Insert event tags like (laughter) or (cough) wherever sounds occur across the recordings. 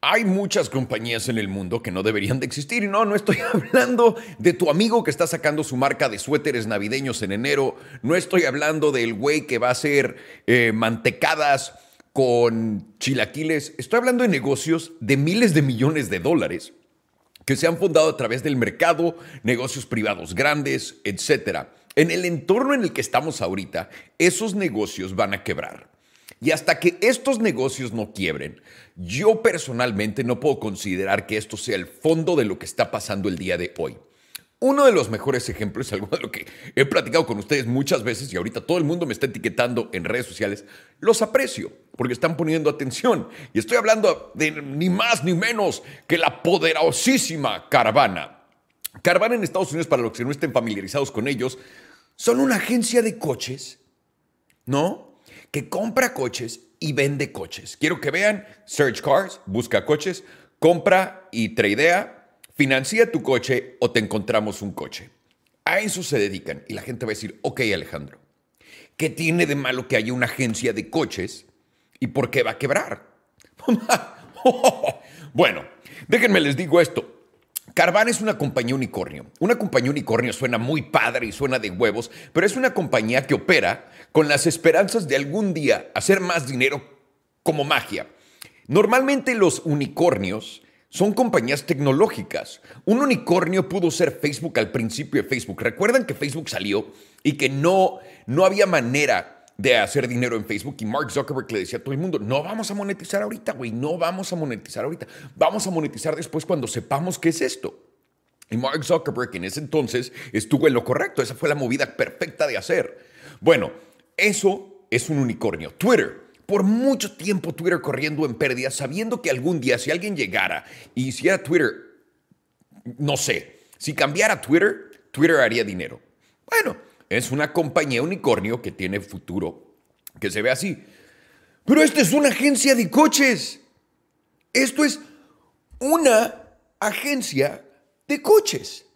Hay muchas compañías en el mundo que no deberían de existir. No, no estoy (laughs) hablando de tu amigo que está sacando su marca de suéteres navideños en enero. No estoy hablando del güey que va a hacer eh, mantecadas con chilaquiles. Estoy hablando de negocios de miles de millones de dólares que se han fundado a través del mercado, negocios privados grandes, etc. En el entorno en el que estamos ahorita, esos negocios van a quebrar. Y hasta que estos negocios no quiebren, yo personalmente no puedo considerar que esto sea el fondo de lo que está pasando el día de hoy. Uno de los mejores ejemplos, (laughs) algo de lo que he platicado con ustedes muchas veces y ahorita todo el mundo me está etiquetando en redes sociales, los aprecio porque están poniendo atención. Y estoy hablando de ni más ni menos que la poderosísima Caravana. Caravana en Estados Unidos, para los que no estén familiarizados con ellos, son una agencia de coches, ¿no? Que compra coches y vende coches. Quiero que vean, Search Cars, busca coches, compra y tradea, financia tu coche o te encontramos un coche. A eso se dedican y la gente va a decir, ok Alejandro, ¿qué tiene de malo que haya una agencia de coches y por qué va a quebrar? (laughs) bueno, déjenme les digo esto. Carvana es una compañía unicornio. Una compañía unicornio suena muy padre y suena de huevos, pero es una compañía que opera con las esperanzas de algún día hacer más dinero como magia. Normalmente los unicornios son compañías tecnológicas. Un unicornio pudo ser Facebook al principio de Facebook. ¿Recuerdan que Facebook salió y que no, no había manera de hacer dinero en Facebook y Mark Zuckerberg le decía a todo el mundo, no vamos a monetizar ahorita, güey, no vamos a monetizar ahorita, vamos a monetizar después cuando sepamos qué es esto. Y Mark Zuckerberg en ese entonces estuvo en lo correcto, esa fue la movida perfecta de hacer. Bueno, eso es un unicornio. Twitter. Por mucho tiempo Twitter corriendo en pérdida, sabiendo que algún día si alguien llegara y hiciera Twitter, no sé, si cambiara Twitter, Twitter haría dinero. Bueno, es una compañía unicornio que tiene futuro, que se ve así. Pero esta es una agencia de coches. Esto es una agencia de coches.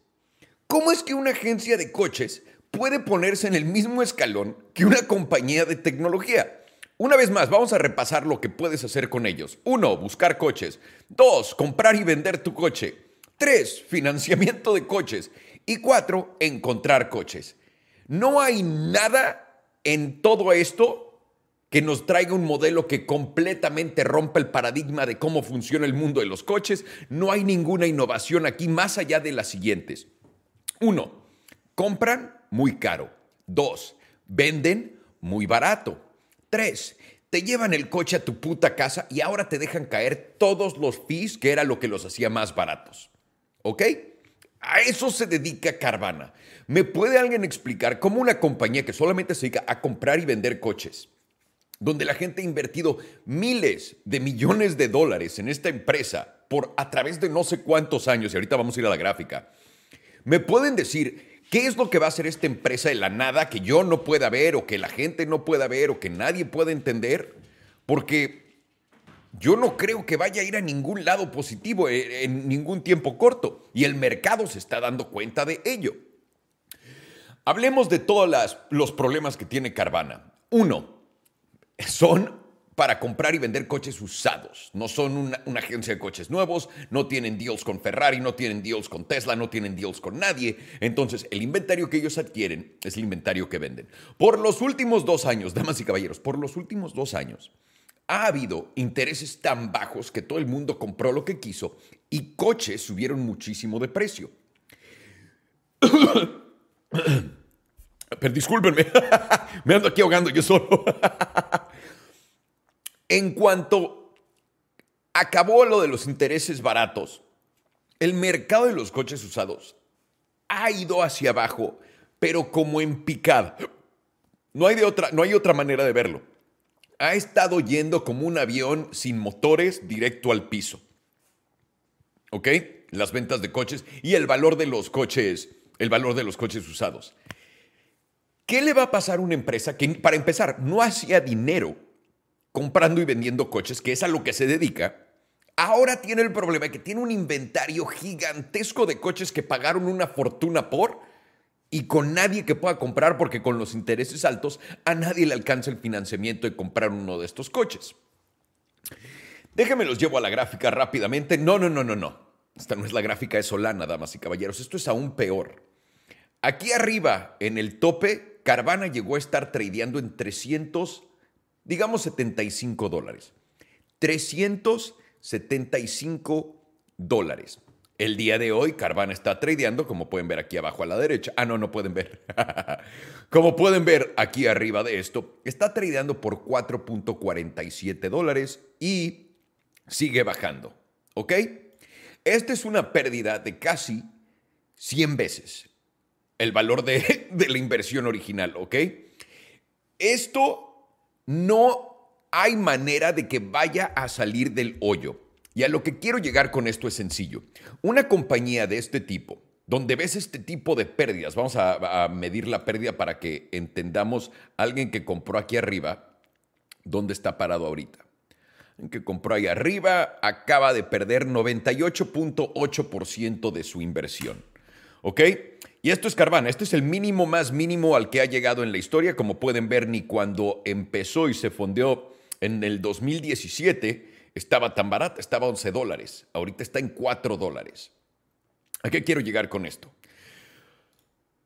¿Cómo es que una agencia de coches puede ponerse en el mismo escalón que una compañía de tecnología? Una vez más, vamos a repasar lo que puedes hacer con ellos. Uno, buscar coches. Dos, comprar y vender tu coche. Tres, financiamiento de coches. Y cuatro, encontrar coches. No hay nada en todo esto que nos traiga un modelo que completamente rompa el paradigma de cómo funciona el mundo de los coches. No hay ninguna innovación aquí más allá de las siguientes. Uno, compran muy caro. Dos, venden muy barato. Tres, te llevan el coche a tu puta casa y ahora te dejan caer todos los fees que era lo que los hacía más baratos. ¿Ok? A eso se dedica Carvana. ¿Me puede alguien explicar cómo una compañía que solamente se dedica a comprar y vender coches, donde la gente ha invertido miles de millones de dólares en esta empresa por a través de no sé cuántos años, y ahorita vamos a ir a la gráfica, ¿me pueden decir qué es lo que va a hacer esta empresa de la nada que yo no pueda ver o que la gente no pueda ver o que nadie pueda entender? Porque yo no creo que vaya a ir a ningún lado positivo en, ningún tiempo corto y el mercado se está dando cuenta de ello. Hablemos de todos los problemas que tiene Carvana. Uno, son para comprar y vender coches usados. No son una, una, agencia de coches nuevos, no tienen deals con Ferrari, no tienen deals con Tesla, no tienen deals con nadie. Entonces, el inventario que ellos adquieren es el inventario que venden. Por los últimos dos años, damas y caballeros, por los últimos dos años, ha habido intereses tan bajos que todo el mundo compró lo que quiso y coches subieron muchísimo de precio. (coughs) Pero discúlpenme, (laughs) me ando aquí ahogando yo solo. (laughs) en cuanto acabó lo de los intereses baratos, el mercado de los coches usados ha ido hacia abajo, pero como en picada. No hay, de otra, no hay otra manera de verlo ha estado yendo como un avión sin motores directo al piso. ¿Ok? Las ventas de coches y el valor de los coches, el valor de los coches usados. ¿Qué le va a pasar a una empresa que, para empezar, no hacía dinero comprando y vendiendo coches, que es a lo que se dedica? Ahora tiene el problema que tiene un inventario gigantesco de coches que pagaron una fortuna por y con nadie que pueda comprar porque con los intereses altos a nadie le alcanza el financiamiento de comprar uno de estos coches. Déjenme los llevo a la gráfica rápidamente. No, no, no, no, no. Esta no es la gráfica de Solana, damas y caballeros. Esto es aún peor. Aquí arriba, en el tope, Carvana llegó a estar tradeando en 300, digamos 75 dólares. 375 dólares. El día de hoy, Carvana está tradeando, como pueden ver aquí abajo a la derecha. Ah, no, no pueden ver. (laughs) como pueden ver aquí arriba de esto, está tradeando por 4.47 dólares y sigue bajando. ¿Ok? Esta es una pérdida de casi 100 veces el valor de, (laughs) de la inversión original. ¿Ok? Esto no hay manera de que vaya a salir del hoyo. Y a lo que quiero llegar con esto es sencillo. Una compañía de este tipo, donde ves este tipo de pérdidas, vamos a, medir la pérdida para que entendamos alguien que compró aquí arriba, dónde está parado ahorita. Alguien que compró ahí arriba acaba de perder 98.8% de su inversión. ¿Ok? Y esto es Carvana, este es el mínimo más mínimo al que ha llegado en la historia, como pueden ver, ni cuando empezó y se fondeó en el 2017 estaba tan barata, estaba 11 dólares, ahorita está en 4 dólares. ¿A qué quiero llegar con esto?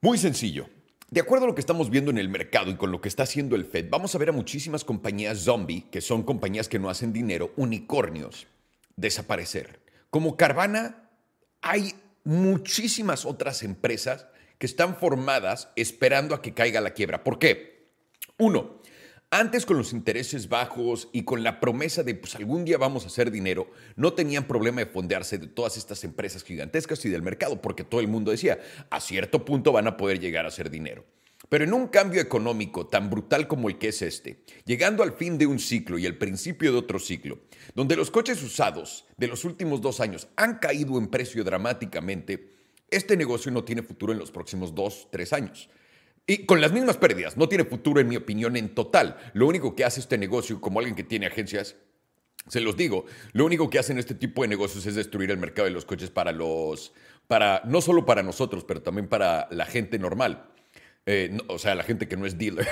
Muy sencillo. De acuerdo a lo que estamos viendo en el mercado y con lo que está haciendo el Fed, vamos a ver a muchísimas compañías zombie, que son compañías que no hacen dinero, unicornios, desaparecer. Como Carvana, hay muchísimas otras empresas que están formadas esperando a que caiga la quiebra. ¿Por qué? Uno, antes con los intereses bajos y con la promesa de pues algún día vamos a hacer dinero, no tenían problema de fondearse de todas estas empresas gigantescas y del mercado, porque todo el mundo decía, a cierto punto van a poder llegar a hacer dinero. Pero en un cambio económico tan brutal como el que es este, llegando al fin de un ciclo y el principio de otro ciclo, donde los coches usados de los últimos dos años han caído en precio dramáticamente, este negocio no tiene futuro en los próximos dos, tres años. Y con las mismas pérdidas, no tiene futuro en mi opinión en total. Lo único que hace este negocio, como alguien que tiene agencias, se los digo, lo único que hacen este tipo de negocios es destruir el mercado de los coches para los, para, no solo para nosotros, pero también para la gente normal. Eh, o sea, la gente que no es dealer.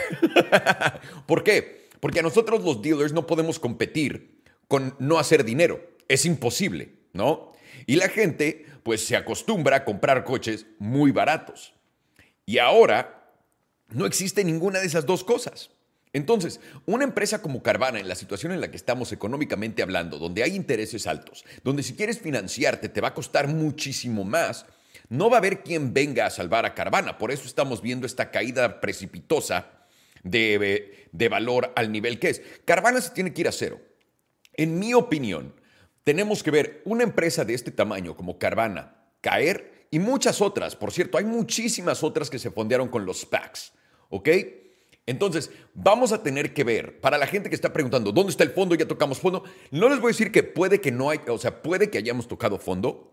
(laughs) ¿Por qué? Porque a nosotros los dealers no podemos competir con no hacer dinero. Es imposible, ¿no? Y la gente pues se acostumbra a comprar coches muy baratos. Y ahora no existe ninguna de esas dos cosas. Entonces, una empresa como Carvana, en la situación en la que estamos económicamente hablando, donde hay intereses altos, donde si quieres financiarte te va a costar muchísimo más, no va a haber quien venga a salvar a Carvana. Por eso estamos viendo esta caída precipitosa de, de valor al nivel que es. Carvana se tiene que ir a cero. En mi opinión, tenemos que ver una empresa de este tamaño como Carvana caer y muchas otras. Por cierto, hay muchísimas otras que se fondearon con los SPACs. ¿Ok? Entonces, vamos a tener que ver, para la gente que está preguntando, ¿dónde está el fondo? Ya tocamos fondo. No les voy a decir que puede que no hay, o sea, puede que hayamos tocado fondo.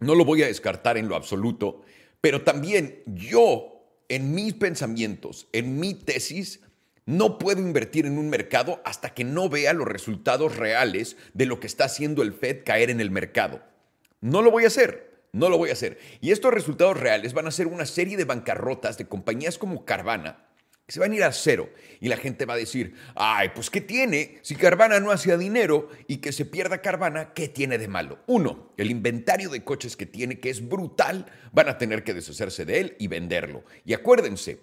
No lo voy a descartar en lo absoluto. Pero también yo, en mis pensamientos, en mi tesis, no puedo invertir en un mercado hasta que no vea los resultados reales de lo que está haciendo el Fed caer en el mercado. No lo voy a hacer. No lo voy a hacer. Y estos resultados reales van a ser una serie de bancarrotas de compañías como Carvana que se van a ir a cero. Y la gente va a decir, ay, pues ¿qué tiene? Si Carvana no hacía dinero y que se pierda Carvana, ¿qué tiene de malo? Uno, el inventario de coches que tiene, que es brutal, van a tener que deshacerse de él y venderlo. Y acuérdense,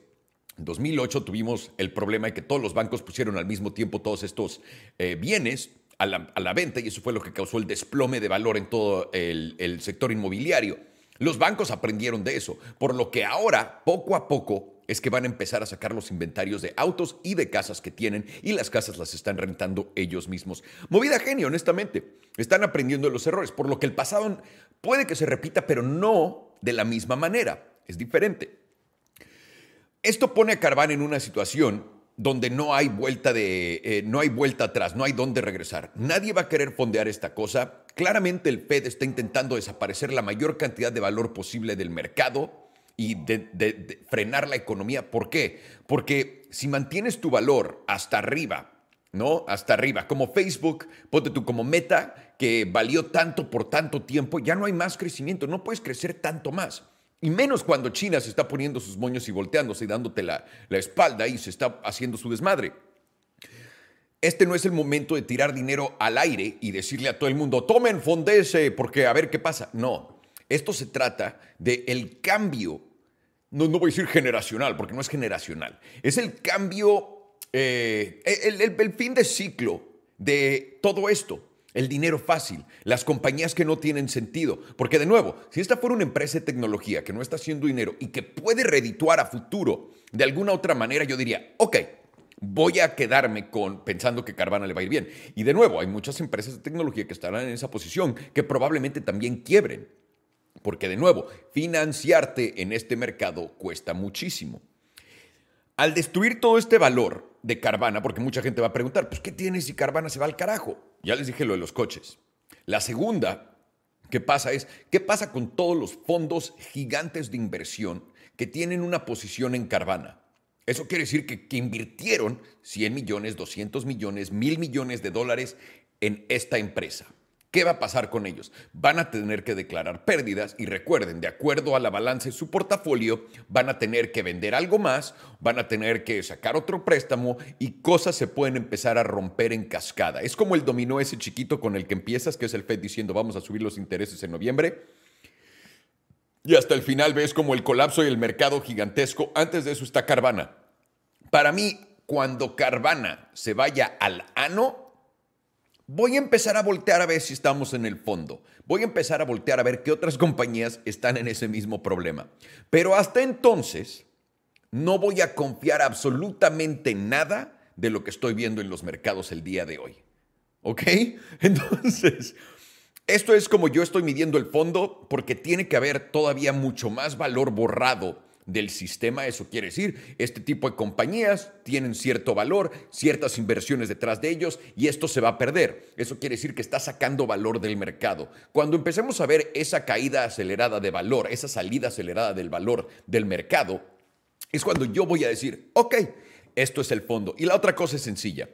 en 2008 tuvimos el problema de que todos los bancos pusieron al mismo tiempo todos estos eh, bienes a la, venta y eso fue lo que causó el desplome de valor en todo el, sector inmobiliario. Los bancos aprendieron de eso, por lo que ahora, poco a poco, es que van a empezar a sacar los inventarios de autos y de casas que tienen y las casas las están rentando ellos mismos. Movida genio, honestamente. Están aprendiendo de los errores, por lo que el pasado puede que se repita, pero no de la misma manera. Es diferente. Esto pone a Carvana en una situación donde no hay vuelta de eh, no hay vuelta atrás, no hay dónde regresar. Nadie va a querer fondear esta cosa. Claramente el Fed está intentando desaparecer la mayor cantidad de valor posible del mercado y de, frenar la economía. ¿Por qué? Porque si mantienes tu valor hasta arriba, ¿no? Hasta arriba, como Facebook, ponte tú como meta, que valió tanto por tanto tiempo, ya no hay más crecimiento, no puedes crecer tanto más. Y menos cuando China se está poniendo sus moños y volteándose y dándote la, espalda y se está haciendo su desmadre. este no es el momento de tirar dinero al aire y decirle a todo el mundo, tomen, fondese, porque a ver qué pasa. No, esto se trata del el cambio, no, no voy a decir generacional, porque no es generacional, es el cambio, eh, el fin de ciclo de todo esto. El dinero fácil, las compañías que no tienen sentido. Porque de nuevo, si esta fuera una empresa de tecnología que no está haciendo dinero y que puede redituar a futuro de alguna otra manera, yo diría, ok, voy a quedarme con pensando que Carvana le va a ir bien. Y de nuevo, hay muchas empresas de tecnología que estarán en esa posición que probablemente también quiebren. Porque de nuevo, financiarte en este mercado cuesta muchísimo. Al destruir todo este valor de Carvana, porque mucha gente va a preguntar, pues ¿qué tiene si Carvana se va al carajo? Ya les dije lo de los coches. La segunda que pasa es, ¿qué pasa con todos los fondos gigantes de inversión que tienen una posición en Carvana? Eso quiere decir que, que invirtieron 100 millones, 200 millones, mil millones de dólares en esta empresa. ¿Qué va a pasar con ellos? Van a tener que declarar pérdidas y recuerden, de acuerdo a la balanza de su portafolio, van a tener que vender algo más, van a tener que sacar otro préstamo y cosas se pueden empezar a romper en cascada. Es como el dominó ese chiquito con el que empiezas, que es el Fed diciendo vamos a subir los intereses en noviembre. Y hasta el final ves como el colapso y el mercado gigantesco. Antes de eso está Carvana. Para mí, cuando Carvana se vaya al ano, voy a empezar a voltear a ver si estamos en el fondo. Voy a empezar a voltear a ver qué otras compañías están en ese mismo problema. Pero hasta entonces, no voy a confiar absolutamente nada de lo que estoy viendo en los mercados el día de hoy. ¿Ok? (laughs) Entonces, esto es como yo estoy midiendo el fondo porque tiene que haber todavía mucho más valor borrado del sistema. Eso quiere decir, este tipo de compañías tienen cierto valor, ciertas inversiones detrás de ellos y esto se va a perder. Eso quiere decir que está sacando valor del mercado. Cuando empecemos a ver esa caída acelerada de valor, esa salida acelerada del valor del mercado, es cuando yo voy a decir, ok, esto es el fondo. Y la otra cosa es sencilla.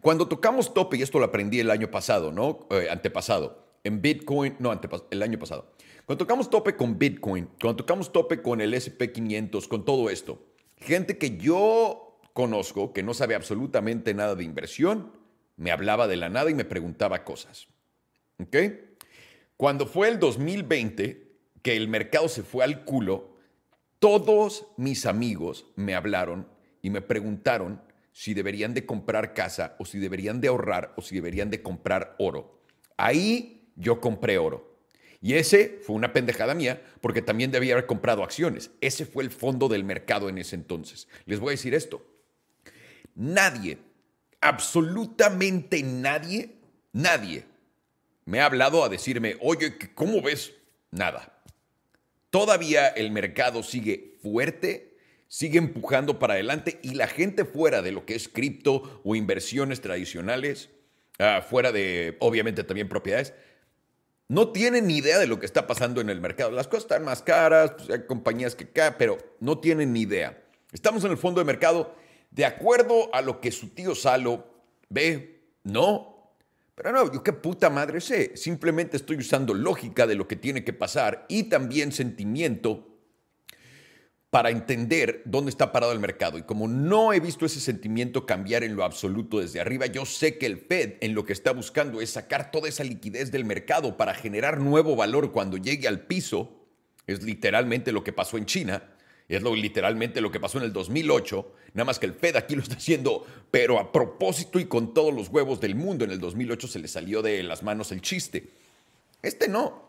Cuando tocamos tope, y esto lo aprendí el año pasado, ¿no? Eh, antepasado, en Bitcoin, no, el año pasado. Cuando tocamos tope con Bitcoin, cuando tocamos tope con el SP500, con todo esto, gente que yo conozco, que no sabe absolutamente nada de inversión, me hablaba de la nada y me preguntaba cosas. ¿Ok? Cuando fue el 2020, que el mercado se fue al culo, todos mis amigos me hablaron y me preguntaron si deberían de comprar casa o si deberían de ahorrar o si deberían de comprar oro. Ahí yo compré oro. Y ese fue una pendejada mía porque también debía haber comprado acciones. Ese fue el fondo del mercado en ese entonces. Les voy a decir esto. Nadie, absolutamente nadie, nadie me ha hablado a decirme, oye, ¿cómo ves? Nada. Todavía el mercado sigue fuerte, sigue empujando para adelante y la gente fuera de lo que es cripto o inversiones tradicionales, ah, fuera de, obviamente, también propiedades, no tienen ni idea de lo que está pasando en el mercado. Las cosas están más caras, pues, hay compañías que caen, pero no tienen ni idea. Estamos en el fondo de mercado de acuerdo a lo que su tío Salo ve, no. Pero no, yo qué puta madre sé. Simplemente estoy usando lógica de lo que tiene que pasar y también sentimiento para entender dónde está parado el mercado. Y como no he visto ese sentimiento cambiar en lo absoluto desde arriba, yo sé que el Fed en lo que está buscando es sacar toda esa liquidez del mercado para generar nuevo valor cuando llegue al piso. Es literalmente lo que pasó en China. Es literalmente lo que pasó en el 2008, nada más que el Fed aquí lo está haciendo, pero a propósito y con todos los huevos del mundo. En el 2008 se le salió de las manos el chiste. Este no.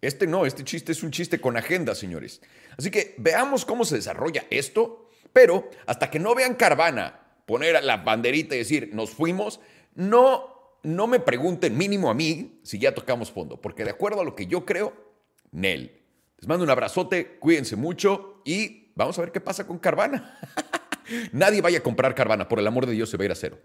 Este no, este chiste es un chiste con agenda, señores. Así que veamos cómo se desarrolla esto, pero hasta que no vean Carvana poner la banderita y decir, nos fuimos, no, no me pregunten mínimo a mí si ya tocamos fondo, porque de acuerdo a lo que yo creo, Nel. Les mando un abrazote, cuídense mucho y vamos a ver qué pasa con Carvana. (laughs) Nadie vaya a comprar Carvana, por el amor de Dios se va a ir a cero.